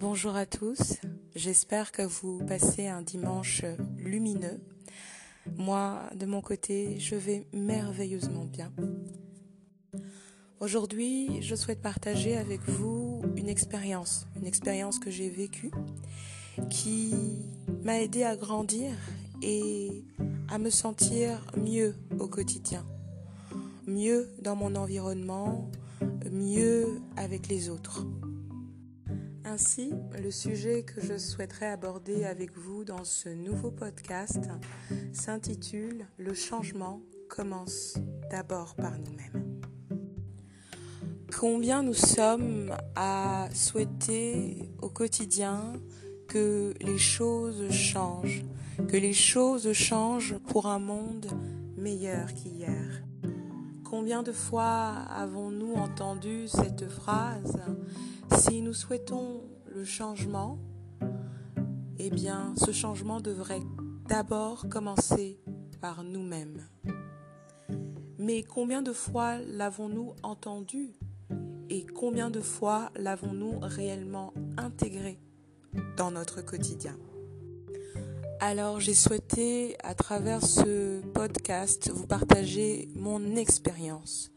Bonjour à tous, j'espère que vous passez un dimanche lumineux. Moi, de mon côté, je vais merveilleusement bien. Aujourd'hui, je souhaite partager avec vous une expérience, une expérience que j'ai vécue qui m'a aidé à grandir et à me sentir mieux au quotidien, mieux dans mon environnement, mieux avec les autres. Ainsi, le sujet que je souhaiterais aborder avec vous dans ce nouveau podcast s'intitule Le changement commence d'abord par nous-mêmes. Combien nous sommes à souhaiter au quotidien que les choses changent, que les choses changent pour un monde meilleur qu'hier? Combien de fois avons-nous entendu cette phrase Si nous souhaitons le changement, eh bien ce changement devrait d'abord commencer par nous-mêmes. Mais combien de fois l'avons-nous entendu et combien de fois l'avons-nous réellement intégré dans notre quotidien? Alors j'ai souhaité à travers ce podcast vous partager mon expérience,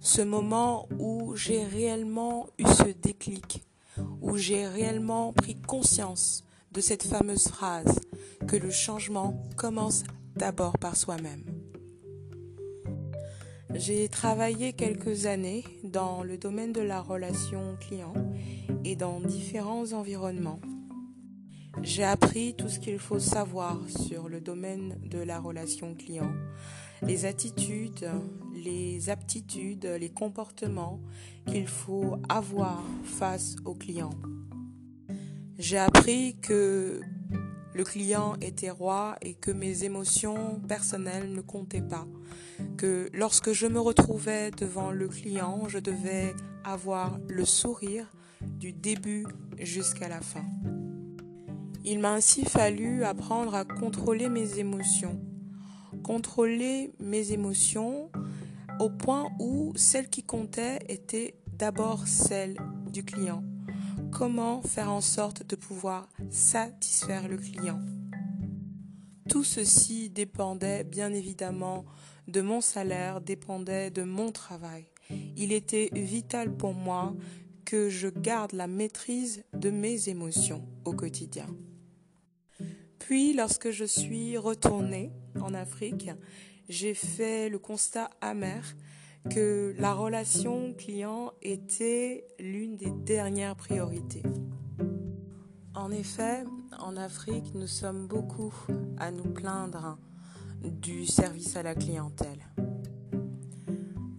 ce moment où j'ai réellement eu ce déclic, où j'ai réellement pris conscience de cette fameuse phrase que le changement commence d'abord par soi-même. J'ai travaillé quelques années dans le domaine de la relation client et dans différents environnements. J'ai appris tout ce qu'il faut savoir sur le domaine de la relation client, les attitudes, les aptitudes, les comportements qu'il faut avoir face au client. J'ai appris que le client était roi et que mes émotions personnelles ne comptaient pas, que lorsque je me retrouvais devant le client, je devais avoir le sourire du début jusqu'à la fin. Il m'a ainsi fallu apprendre à contrôler mes émotions. Contrôler mes émotions au point où celle qui comptait était d'abord celle du client. Comment faire en sorte de pouvoir satisfaire le client? Tout ceci dépendait bien évidemment de mon salaire, dépendait de mon travail. Il était vital pour moi que je garde la maîtrise de mes émotions au quotidien. Puis, lorsque je suis retournée en Afrique, j'ai fait le constat amer que la relation client était l'une des dernières priorités. En effet, en Afrique, nous sommes beaucoup à nous plaindre du service à la clientèle.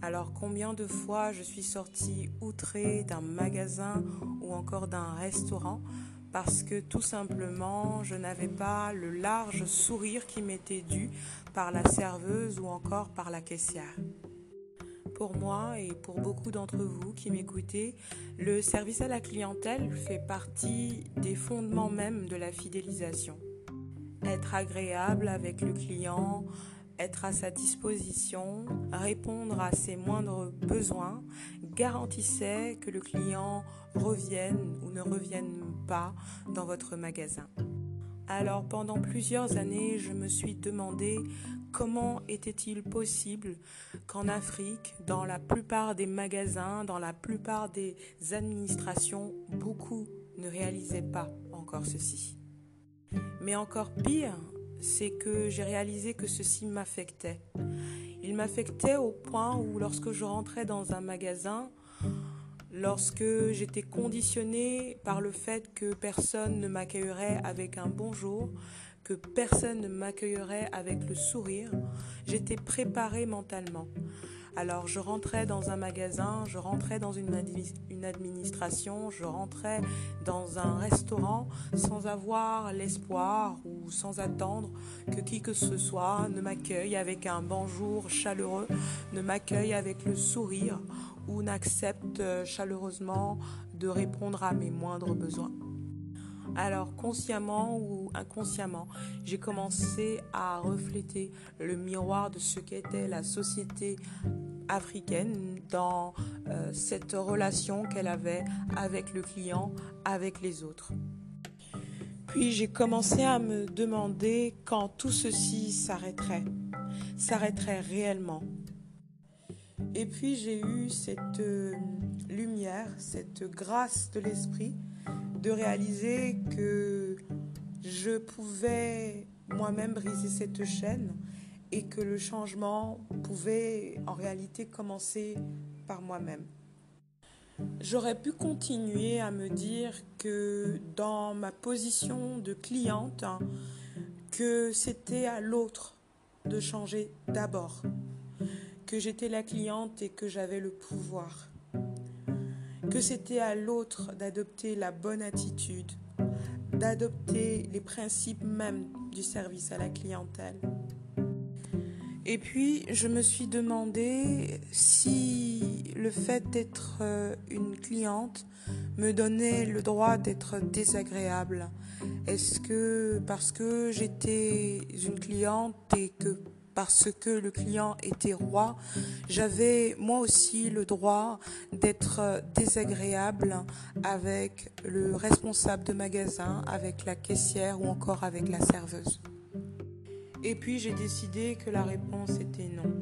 Alors combien de fois je suis sortie outrée d'un magasin ou encore d'un restaurant parce que tout simplement je n'avais pas le large sourire qui m'était dû par la serveuse ou encore par la caissière. Pour moi et pour beaucoup d'entre vous qui m'écoutez, le service à la clientèle fait partie des fondements même de la fidélisation. Être agréable avec le client, être à sa disposition, répondre à ses moindres besoins, garantissait que le client revienne ou ne revienne pas dans votre magasin. Alors pendant plusieurs années, je me suis demandé comment était-il possible qu'en Afrique, dans la plupart des magasins, dans la plupart des administrations, beaucoup ne réalisaient pas encore ceci. Mais encore pire, c'est que j'ai réalisé que ceci m'affectait. Il m'affectait au point où lorsque je rentrais dans un magasin, lorsque j'étais conditionnée par le fait que personne ne m'accueillerait avec un bonjour, que personne ne m'accueillerait avec le sourire, j'étais préparée mentalement. Alors je rentrais dans un magasin, je rentrais dans une, administration, je rentrais dans un restaurant sans avoir l'espoir ou sans attendre que qui que ce soit ne m'accueille avec un bonjour chaleureux, ne m'accueille avec le sourire ou n'accepte chaleureusement de répondre à mes moindres besoins. Alors consciemment ou inconsciemment, j'ai commencé à refléter le miroir de ce qu'était la société africaine dans euh, cette relation qu'elle avait avec le client, avec les autres. Puis j'ai commencé à me demander quand tout ceci s'arrêterait, s'arrêterait réellement. Et puis j'ai eu cette euh, lumière, cette grâce de l'esprit de réaliser que je pouvais moi-même briser cette chaîne et que le changement pouvait en réalité commencer par moi-même. J'aurais pu continuer à me dire que dans ma position de cliente, que c'était à l'autre de changer d'abord, que j'étais la cliente et que j'avais le pouvoir, que c'était à l'autre d'adopter la bonne attitude, d'adopter les principes même du service à la clientèle. Et puis, je me suis demandé si le fait d'être euh, une cliente me donnait le droit d'être désagréable. Est-ce que parce que j'étais une cliente et que parce que le client était roi, j'avais moi aussi le droit d'être désagréable avec le responsable de magasin, avec la caissière ou encore avec la serveuse. Et puis j'ai décidé que la réponse était non.